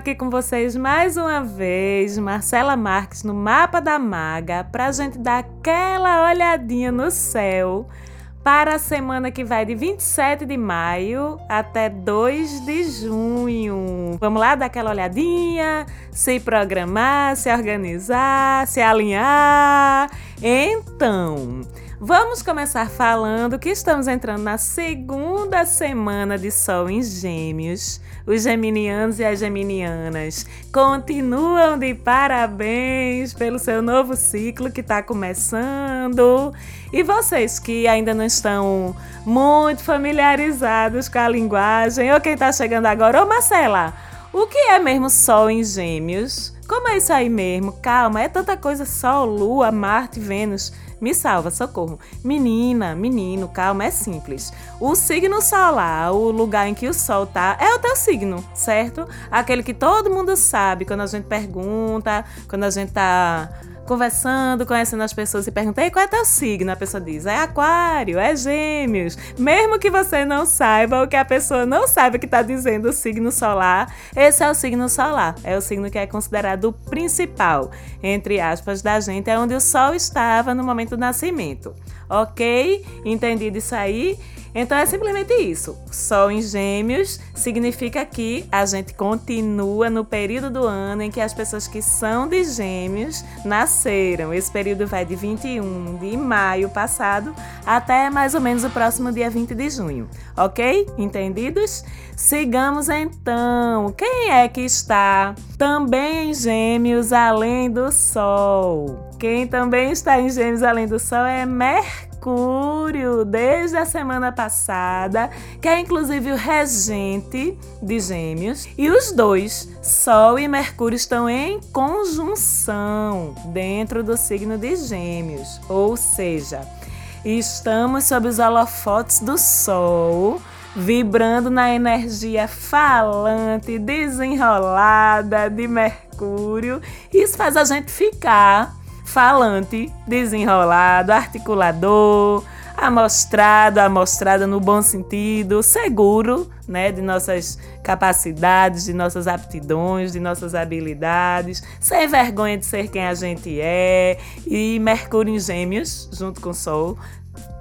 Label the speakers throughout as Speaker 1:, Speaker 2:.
Speaker 1: aqui com vocês mais uma vez, Marcela Marques, no Mapa da Maga, para a gente dar aquela olhadinha no céu para a semana que vai de 27 de maio até 2 de junho. Vamos lá dar aquela olhadinha, se programar, se organizar, se alinhar. Então, Vamos começar falando que estamos entrando na segunda semana de Sol em Gêmeos. Os geminianos e as geminianas continuam de parabéns pelo seu novo ciclo que está começando. E vocês que ainda não estão muito familiarizados com a linguagem, ou quem está chegando agora, ô Marcela, o que é mesmo Sol em Gêmeos? Como é isso aí mesmo? Calma, é tanta coisa: Sol, Lua, Marte, Vênus. Me salva, socorro. Menina, menino, calma, é simples. O signo solar, o lugar em que o sol tá, é o teu signo, certo? Aquele que todo mundo sabe quando a gente pergunta, quando a gente tá conversando, conhecendo as pessoas e perguntei qual é teu signo. A pessoa diz: é aquário, é gêmeos. Mesmo que você não saiba, ou que a pessoa não saiba que está dizendo o signo solar, esse é o signo solar. É o signo que é considerado o principal, entre aspas, da gente, é onde o sol estava no momento do nascimento. Ok? Entendido isso aí? Então é simplesmente isso. Sol em Gêmeos significa que a gente continua no período do ano em que as pessoas que são de Gêmeos nasceram. Esse período vai de 21 de maio passado até mais ou menos o próximo dia 20 de junho. Ok? Entendidos? Sigamos então. Quem é que está também em Gêmeos além do Sol? Quem também está em Gêmeos além do Sol é Mercúrio. Mercúrio desde a semana passada, que é inclusive o regente de Gêmeos, e os dois, Sol e Mercúrio, estão em conjunção dentro do signo de Gêmeos, ou seja, estamos sob os holofotes do Sol vibrando na energia falante, desenrolada de Mercúrio. Isso faz a gente ficar falante, desenrolado, articulador, amostrado, amostrada no bom sentido, seguro, né, de nossas capacidades, de nossas aptidões, de nossas habilidades, sem vergonha de ser quem a gente é. E Mercúrio em Gêmeos, junto com Sol,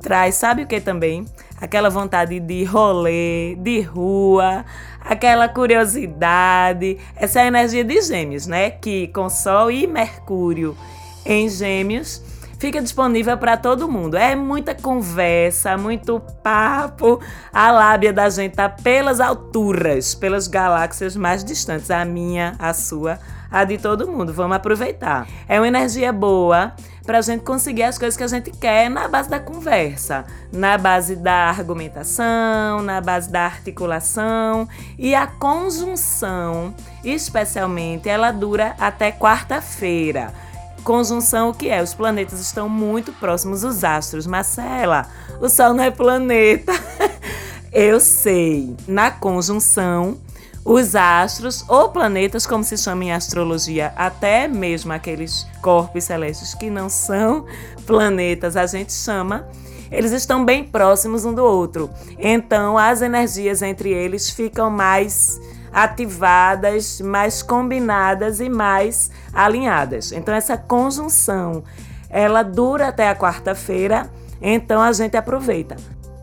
Speaker 1: traz, sabe o que também? Aquela vontade de rolê, de rua, aquela curiosidade. Essa é energia de Gêmeos, né? Que com Sol e Mercúrio em Gêmeos fica disponível para todo mundo. É muita conversa, muito papo. A lábia da gente tá pelas alturas, pelas galáxias mais distantes, a minha, a sua, a de todo mundo. Vamos aproveitar. É uma energia boa para a gente conseguir as coisas que a gente quer na base da conversa, na base da argumentação, na base da articulação e a conjunção, especialmente, ela dura até quarta-feira. Conjunção o que é? Os planetas estão muito próximos dos astros. Marcela, o Sol não é planeta. Eu sei. Na conjunção, os astros ou planetas, como se chama em astrologia, até mesmo aqueles corpos celestes que não são planetas, a gente chama, eles estão bem próximos um do outro. Então, as energias entre eles ficam mais ativadas, mais combinadas e mais alinhadas. Então essa conjunção, ela dura até a quarta-feira, então a gente aproveita.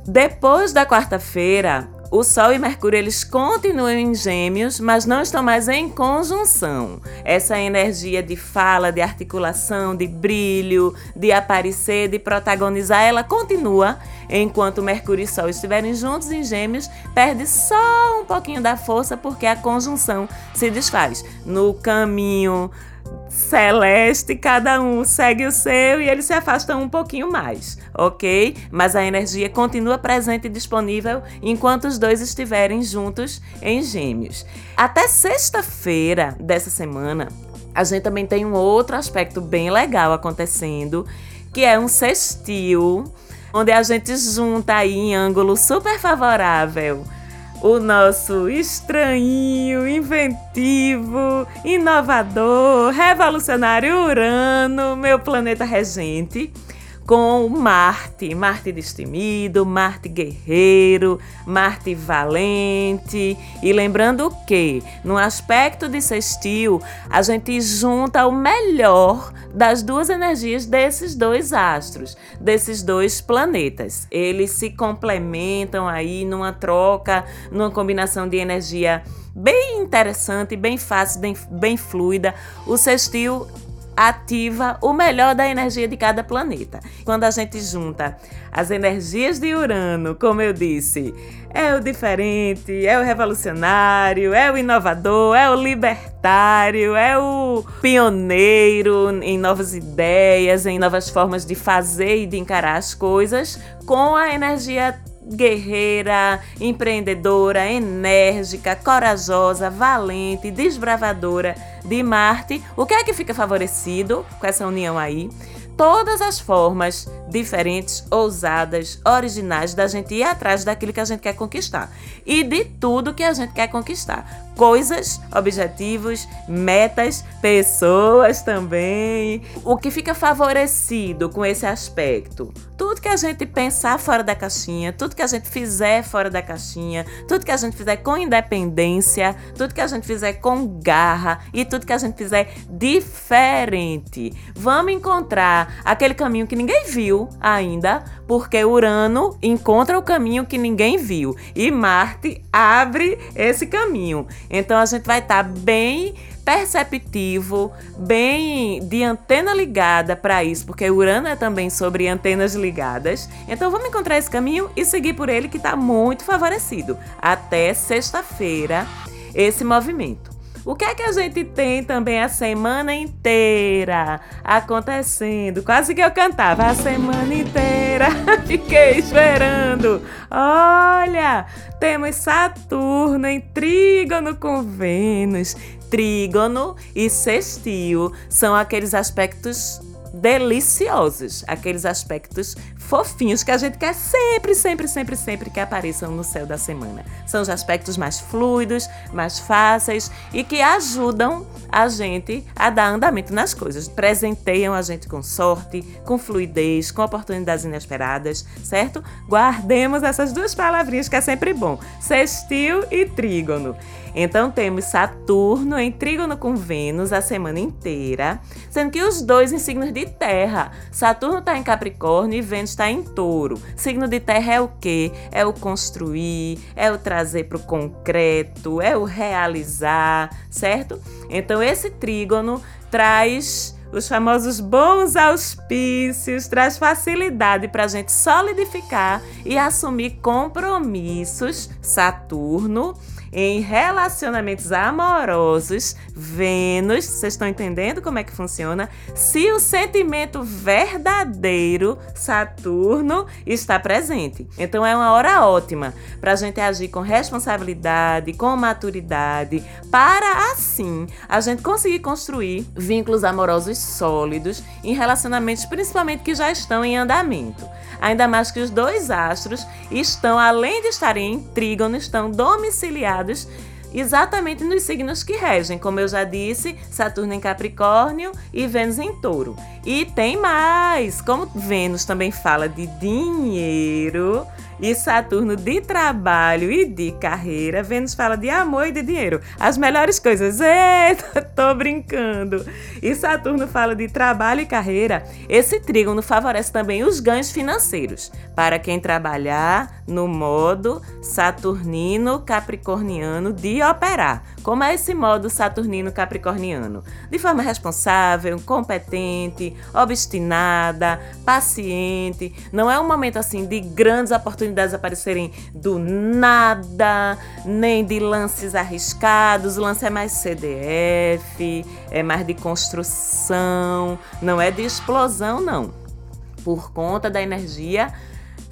Speaker 1: Depois da quarta-feira, o Sol e Mercúrio eles continuam em Gêmeos, mas não estão mais em conjunção. Essa energia de fala, de articulação, de brilho, de aparecer, de protagonizar, ela continua enquanto Mercúrio e Sol estiverem juntos em Gêmeos, perde só um pouquinho da força porque a conjunção se desfaz. No caminho celeste, cada um segue o seu e eles se afastam um pouquinho mais, ok? Mas a energia continua presente e disponível enquanto os dois estiverem juntos em Gêmeos. Até sexta-feira dessa semana, a gente também tem um outro aspecto bem legal acontecendo, que é um sextil onde a gente junta aí em ângulo super favorável o nosso estranho, inventivo, inovador, revolucionário Urano, meu planeta regente, com Marte, Marte destemido, Marte guerreiro, Marte valente. E lembrando que, no aspecto de sextil, a gente junta o melhor das duas energias desses dois astros, desses dois planetas. Eles se complementam aí numa troca, numa combinação de energia bem interessante, bem fácil, bem, bem fluida. O sextil ativa o melhor da energia de cada planeta. Quando a gente junta as energias de Urano, como eu disse, é o diferente, é o revolucionário, é o inovador, é o libertário, é o pioneiro em novas ideias, em novas formas de fazer e de encarar as coisas, com a energia guerreira, empreendedora, enérgica, corajosa, valente, desbravadora de Marte. O que é que fica favorecido com essa união aí? Todas as formas diferentes, ousadas, originais da gente ir atrás daquilo que a gente quer conquistar e de tudo que a gente quer conquistar. Coisas, objetivos, metas, pessoas também. O que fica favorecido com esse aspecto? Tudo que a gente pensar fora da caixinha, tudo que a gente fizer fora da caixinha, tudo que a gente fizer com independência, tudo que a gente fizer com garra e tudo que a gente fizer diferente. Vamos encontrar aquele caminho que ninguém viu ainda, porque Urano encontra o caminho que ninguém viu e Marte abre esse caminho. Então a gente vai estar tá bem perceptivo, bem de antena ligada para isso, porque Urano é também sobre antenas ligadas. Então vamos encontrar esse caminho e seguir por ele que está muito favorecido. Até sexta-feira esse movimento. O que é que a gente tem também a semana inteira acontecendo? Quase que eu cantava a semana inteira. Fiquei esperando. Olha, temos Saturno em trígono com Vênus. Trígono e sextil são aqueles aspectos deliciosos, aqueles aspectos fofinhos que a gente quer sempre, sempre, sempre, sempre que apareçam no céu da semana. São os aspectos mais fluidos, mais fáceis e que ajudam a gente a dar andamento nas coisas. Presenteiam a gente com sorte, com fluidez, com oportunidades inesperadas, certo? Guardemos essas duas palavrinhas que é sempre bom: sextil e trígono. Então temos Saturno em trígono com Vênus a semana inteira, sendo que os dois em signos de terra. Saturno está em Capricórnio e Vênus está em Touro. Signo de terra é o quê? É o construir, é o trazer para o concreto, é o realizar, certo? Então esse trígono traz os famosos bons auspícios, traz facilidade para a gente solidificar e assumir compromissos. Saturno em relacionamentos amorosos, Vênus, vocês estão entendendo como é que funciona? Se o sentimento verdadeiro, Saturno, está presente. Então é uma hora ótima para a gente agir com responsabilidade, com maturidade, para assim a gente conseguir construir vínculos amorosos sólidos em relacionamentos, principalmente que já estão em andamento. Ainda mais que os dois astros estão, além de estarem em trígono, estão domiciliados exatamente nos signos que regem, como eu já disse, Saturno em Capricórnio e Vênus em Touro. E tem mais, como Vênus também fala de dinheiro, e Saturno de trabalho e de carreira. Vênus fala de amor e de dinheiro. As melhores coisas. Eita, tô brincando. E Saturno fala de trabalho e carreira. Esse trígono favorece também os ganhos financeiros para quem trabalhar no modo saturnino capricorniano de operar. Como é esse modo saturnino capricorniano? De forma responsável, competente, obstinada, paciente. Não é um momento assim de grandes oportunidades aparecerem do nada, nem de lances arriscados. O lance é mais CDF, é mais de construção, não é de explosão, não. Por conta da energia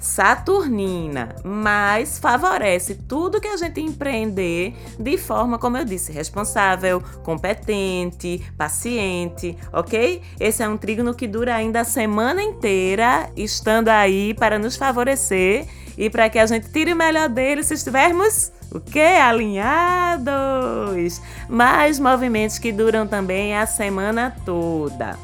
Speaker 1: saturnina, mas favorece tudo que a gente empreender de forma, como eu disse, responsável, competente, paciente, ok? Esse é um trígono que dura ainda a semana inteira, estando aí para nos favorecer e para que a gente tire o melhor dele se estivermos o que? Alinhados! Mais movimentos que duram também a semana toda.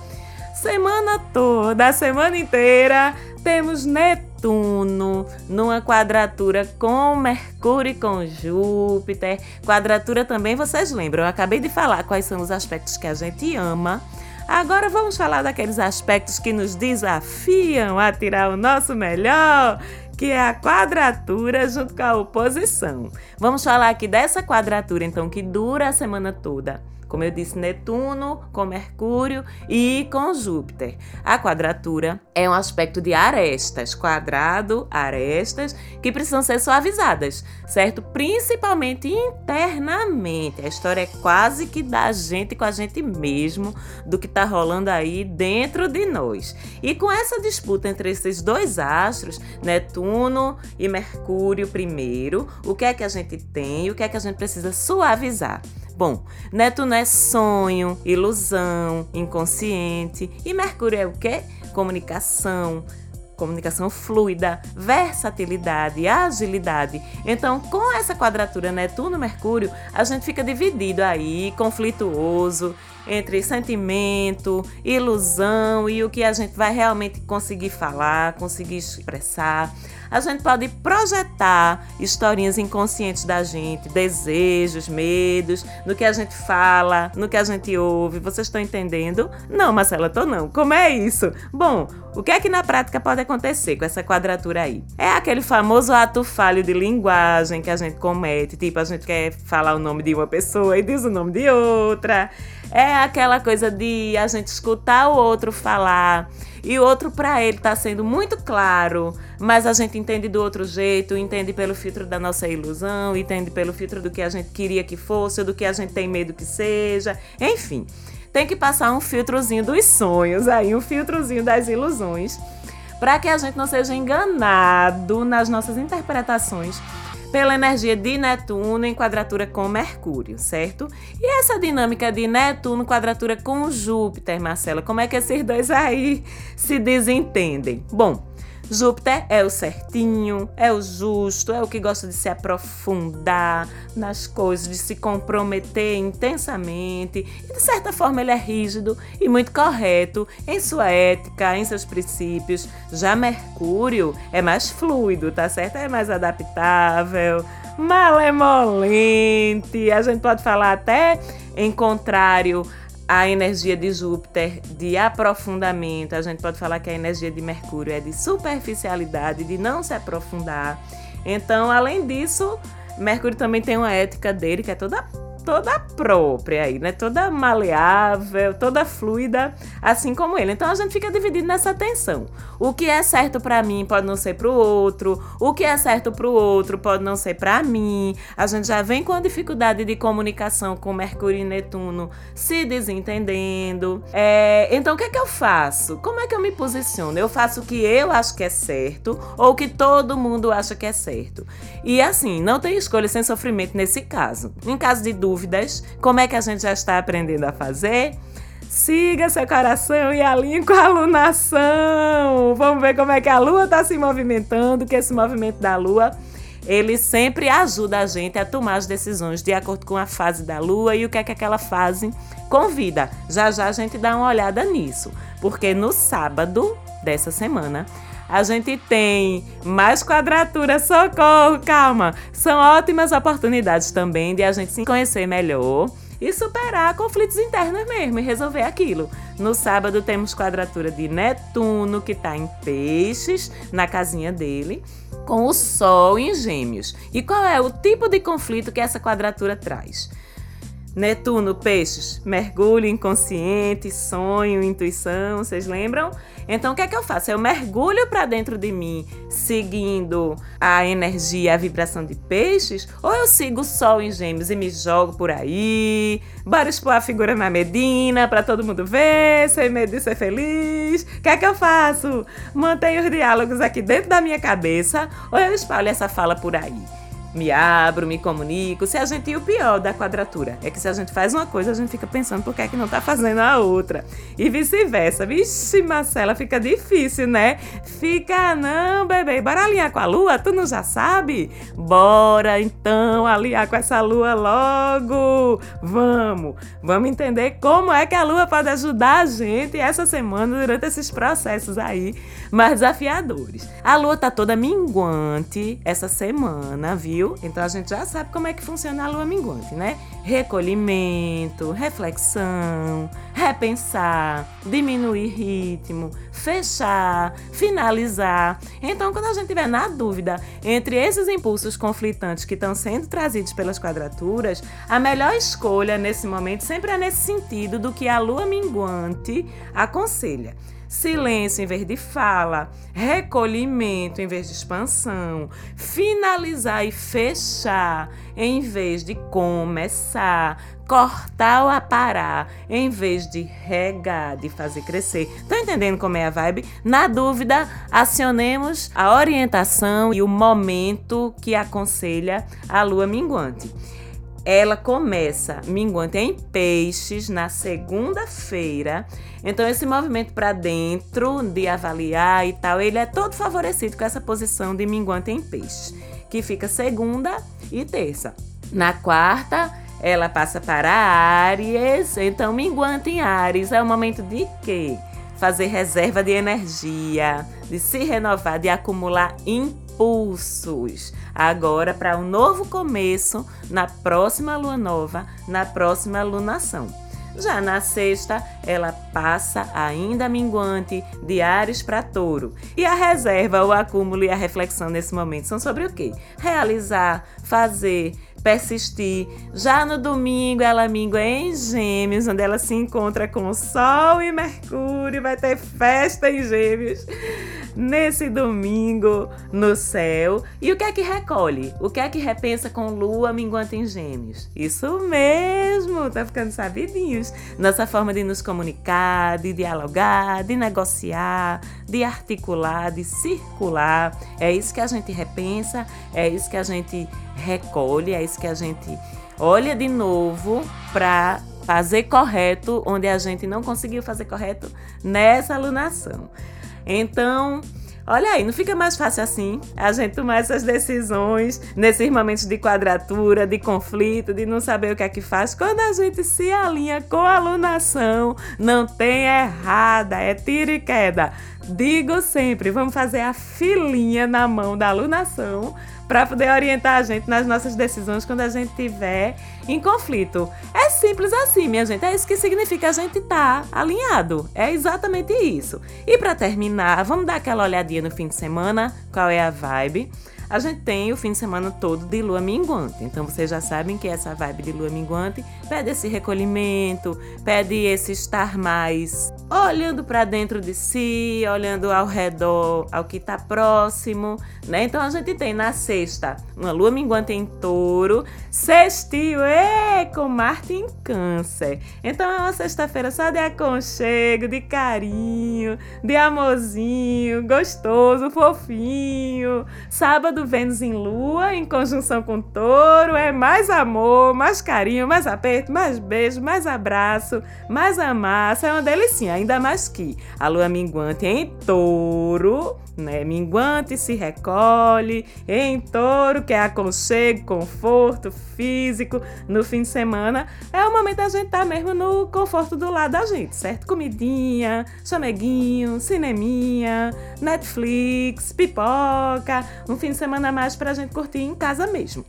Speaker 1: semana toda, a semana inteira, temos Netuno numa quadratura com Mercúrio e com Júpiter. Quadratura também, vocês lembram, eu acabei de falar quais são os aspectos que a gente ama. Agora vamos falar daqueles aspectos que nos desafiam a tirar o nosso melhor, que é a quadratura junto com a oposição. Vamos falar aqui dessa quadratura, então, que dura a semana toda como eu disse, Netuno com Mercúrio e com Júpiter. A quadratura é um aspecto de arestas, quadrado, arestas, que precisam ser suavizadas, certo? Principalmente internamente. A história é quase que da gente com a gente mesmo, do que está rolando aí dentro de nós. E com essa disputa entre esses dois astros, Netuno e Mercúrio primeiro, o que é que a gente tem, o que é que a gente precisa suavizar? Bom, Netuno é sonho, ilusão, inconsciente. E Mercúrio é o quê? Comunicação, comunicação fluida, versatilidade, agilidade. Então, com essa quadratura Netuno-Mercúrio, a gente fica dividido aí, conflituoso entre sentimento, ilusão e o que a gente vai realmente conseguir falar, conseguir expressar a gente pode projetar historinhas inconscientes da gente, desejos, medos, no que a gente fala, no que a gente ouve. Vocês estão entendendo? Não, Marcela, tô não. Como é isso? Bom, o que é que na prática pode acontecer com essa quadratura aí? É aquele famoso ato falho de linguagem que a gente comete, tipo, a gente quer falar o nome de uma pessoa e diz o nome de outra. É aquela coisa de a gente escutar o outro falar. E o outro para ele está sendo muito claro, mas a gente entende do outro jeito, entende pelo filtro da nossa ilusão, entende pelo filtro do que a gente queria que fosse, ou do que a gente tem medo que seja, enfim. Tem que passar um filtrozinho dos sonhos aí, um filtrozinho das ilusões, para que a gente não seja enganado nas nossas interpretações pela energia de Netuno em quadratura com Mercúrio, certo? E essa dinâmica de Netuno quadratura com Júpiter, Marcela, como é que esses dois aí se desentendem? Bom, Júpiter é o certinho, é o justo, é o que gosta de se aprofundar nas coisas, de se comprometer intensamente. E de certa forma ele é rígido e muito correto em sua ética, em seus princípios. Já Mercúrio é mais fluido, tá certo? É mais adaptável, malemolente. A gente pode falar até em contrário a energia de Júpiter de aprofundamento, a gente pode falar que a energia de Mercúrio é de superficialidade, de não se aprofundar. Então, além disso, Mercúrio também tem uma ética dele que é toda toda própria aí, né? Toda maleável, toda fluida, assim como ele. Então a gente fica dividido nessa tensão. O que é certo para mim pode não ser para o outro, o que é certo para o outro pode não ser para mim. A gente já vem com a dificuldade de comunicação com Mercúrio e Netuno se desentendendo. É, então o que é que eu faço? Como é que eu me posiciono? Eu faço o que eu acho que é certo ou o que todo mundo acha que é certo. E assim, não tem escolha sem sofrimento nesse caso. Em caso de dúvida, dúvidas, como é que a gente já está aprendendo a fazer? Siga seu coração e alinhe com a alunação. Vamos ver como é que a lua está se movimentando, que esse movimento da lua ele sempre ajuda a gente a tomar as decisões de acordo com a fase da lua e o que é que aquela fase convida. Já já a gente dá uma olhada nisso, porque no sábado dessa semana a gente tem mais quadratura, socorro, calma. São ótimas oportunidades também de a gente se conhecer melhor e superar conflitos internos mesmo e resolver aquilo. No sábado temos quadratura de Netuno, que está em peixes, na casinha dele, com o Sol em gêmeos. E qual é o tipo de conflito que essa quadratura traz? Netuno, peixes, mergulho inconsciente, sonho, intuição, vocês lembram? Então o que é que eu faço? Eu mergulho para dentro de mim, seguindo a energia, a vibração de peixes, ou eu sigo o sol em gêmeos e me jogo por aí, bora expor a figura na Medina para todo mundo ver, sem medo de ser feliz. O que é que eu faço? Mantenho os diálogos aqui dentro da minha cabeça, ou eu espalho essa fala por aí? Me abro, me comunico. Se a gente e o pior da quadratura é que se a gente faz uma coisa, a gente fica pensando por que é que não tá fazendo a outra. E vice-versa. Vixe, Marcela, fica difícil, né? Fica, não, bebê, bora alinhar com a lua? Tu não já sabe? Bora então alinhar com essa lua logo. Vamos, vamos entender como é que a lua pode ajudar a gente essa semana durante esses processos aí mais desafiadores. A lua tá toda minguante essa semana, viu? Então a gente já sabe como é que funciona a lua minguante, né? Recolhimento, reflexão, repensar, diminuir ritmo, fechar, finalizar. Então, quando a gente tiver na dúvida entre esses impulsos conflitantes que estão sendo trazidos pelas quadraturas, a melhor escolha nesse momento sempre é nesse sentido do que a lua minguante aconselha silêncio em vez de fala, recolhimento em vez de expansão, finalizar e fechar em vez de começar, cortar ou aparar em vez de regar, de fazer crescer. Estão entendendo como é a vibe? Na dúvida, acionemos a orientação e o momento que aconselha a lua minguante ela começa minguante em peixes na segunda-feira. Então esse movimento para dentro de avaliar e tal, ele é todo favorecido com essa posição de minguante em peixes, que fica segunda e terça. Na quarta, ela passa para Áries. Então minguante em Áries é o momento de quê? Fazer reserva de energia, de se renovar, de acumular impulsos agora para um novo começo na próxima lua nova, na próxima lunação. Já na sexta, ela passa ainda minguante de Ares para Touro. E a reserva, o acúmulo e a reflexão nesse momento são sobre o quê? Realizar, fazer, persistir. Já no domingo, ela mingua em Gêmeos, onde ela se encontra com Sol e Mercúrio. Vai ter festa em Gêmeos nesse domingo no céu. E o que é que recolhe? O que é que repensa com lua minguante em gêmeos? Isso mesmo, tá ficando sabidinhos. Nossa forma de nos comunicar, de dialogar, de negociar, de articular, de circular. É isso que a gente repensa, é isso que a gente recolhe, é isso que a gente olha de novo para fazer correto onde a gente não conseguiu fazer correto nessa alunação. Então, Olha aí, não fica mais fácil assim a gente tomar essas decisões nesses momentos de quadratura, de conflito, de não saber o que é que faz. Quando a gente se alinha com a alunação, não tem errada, é tiro e queda. Digo sempre, vamos fazer a filinha na mão da alunação para poder orientar a gente nas nossas decisões quando a gente estiver em conflito. É simples assim, minha gente. É isso que significa a gente estar tá alinhado. É exatamente isso. E para terminar, vamos dar aquela olhadinha no fim de semana, qual é a vibe a gente tem o fim de semana todo de lua minguante. Então vocês já sabem que essa vibe de lua minguante pede esse recolhimento, pede esse estar mais olhando para dentro de si, olhando ao redor, ao que está próximo, né? Então a gente tem na sexta uma lua minguante em touro, sextil, é, com Marte em câncer. Então é uma sexta-feira só de aconchego, de carinho, de amorzinho, gostoso, fofinho. Sábado Vênus em Lua, em conjunção com Touro, é mais amor, mais carinho, mais aperto, mais beijo, mais abraço, mais amassa. É uma delicinha, ainda mais que a Lua minguante em Touro né? Minguante se recolhe em touro, que é aconchego, conforto físico. No fim de semana é o momento da gente estar tá mesmo no conforto do lado da gente, certo? Comidinha, chameguinho, cineminha, Netflix, pipoca. Um fim de semana mais pra gente curtir em casa mesmo.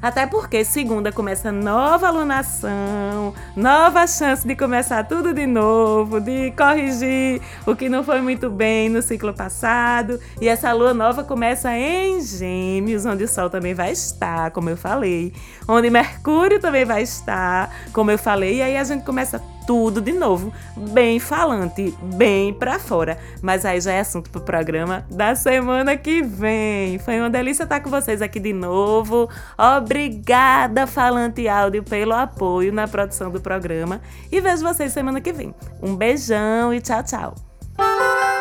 Speaker 1: Até porque segunda começa nova alunação, nova chance de começar tudo de novo, de corrigir o que não foi muito bem no ciclo passado. E essa lua nova começa em Gêmeos, onde o Sol também vai estar, como eu falei, onde Mercúrio também vai estar, como eu falei, e aí a gente começa tudo de novo, bem falante, bem para fora. Mas aí já é assunto pro programa da semana que vem. Foi uma delícia estar com vocês aqui de novo. Obrigada, Falante Áudio, pelo apoio na produção do programa. E vejo vocês semana que vem. Um beijão e tchau, tchau.